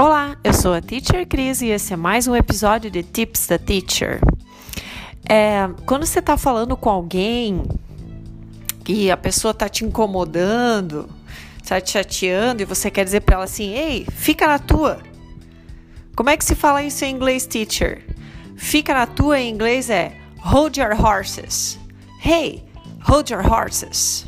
Olá, eu sou a Teacher Cris e esse é mais um episódio de Tips da Teacher. É, quando você está falando com alguém e a pessoa está te incomodando, está te chateando e você quer dizer para ela assim: ei, fica na tua. Como é que se fala isso em inglês, teacher? Fica na tua em inglês é hold your horses. Hey, hold your horses.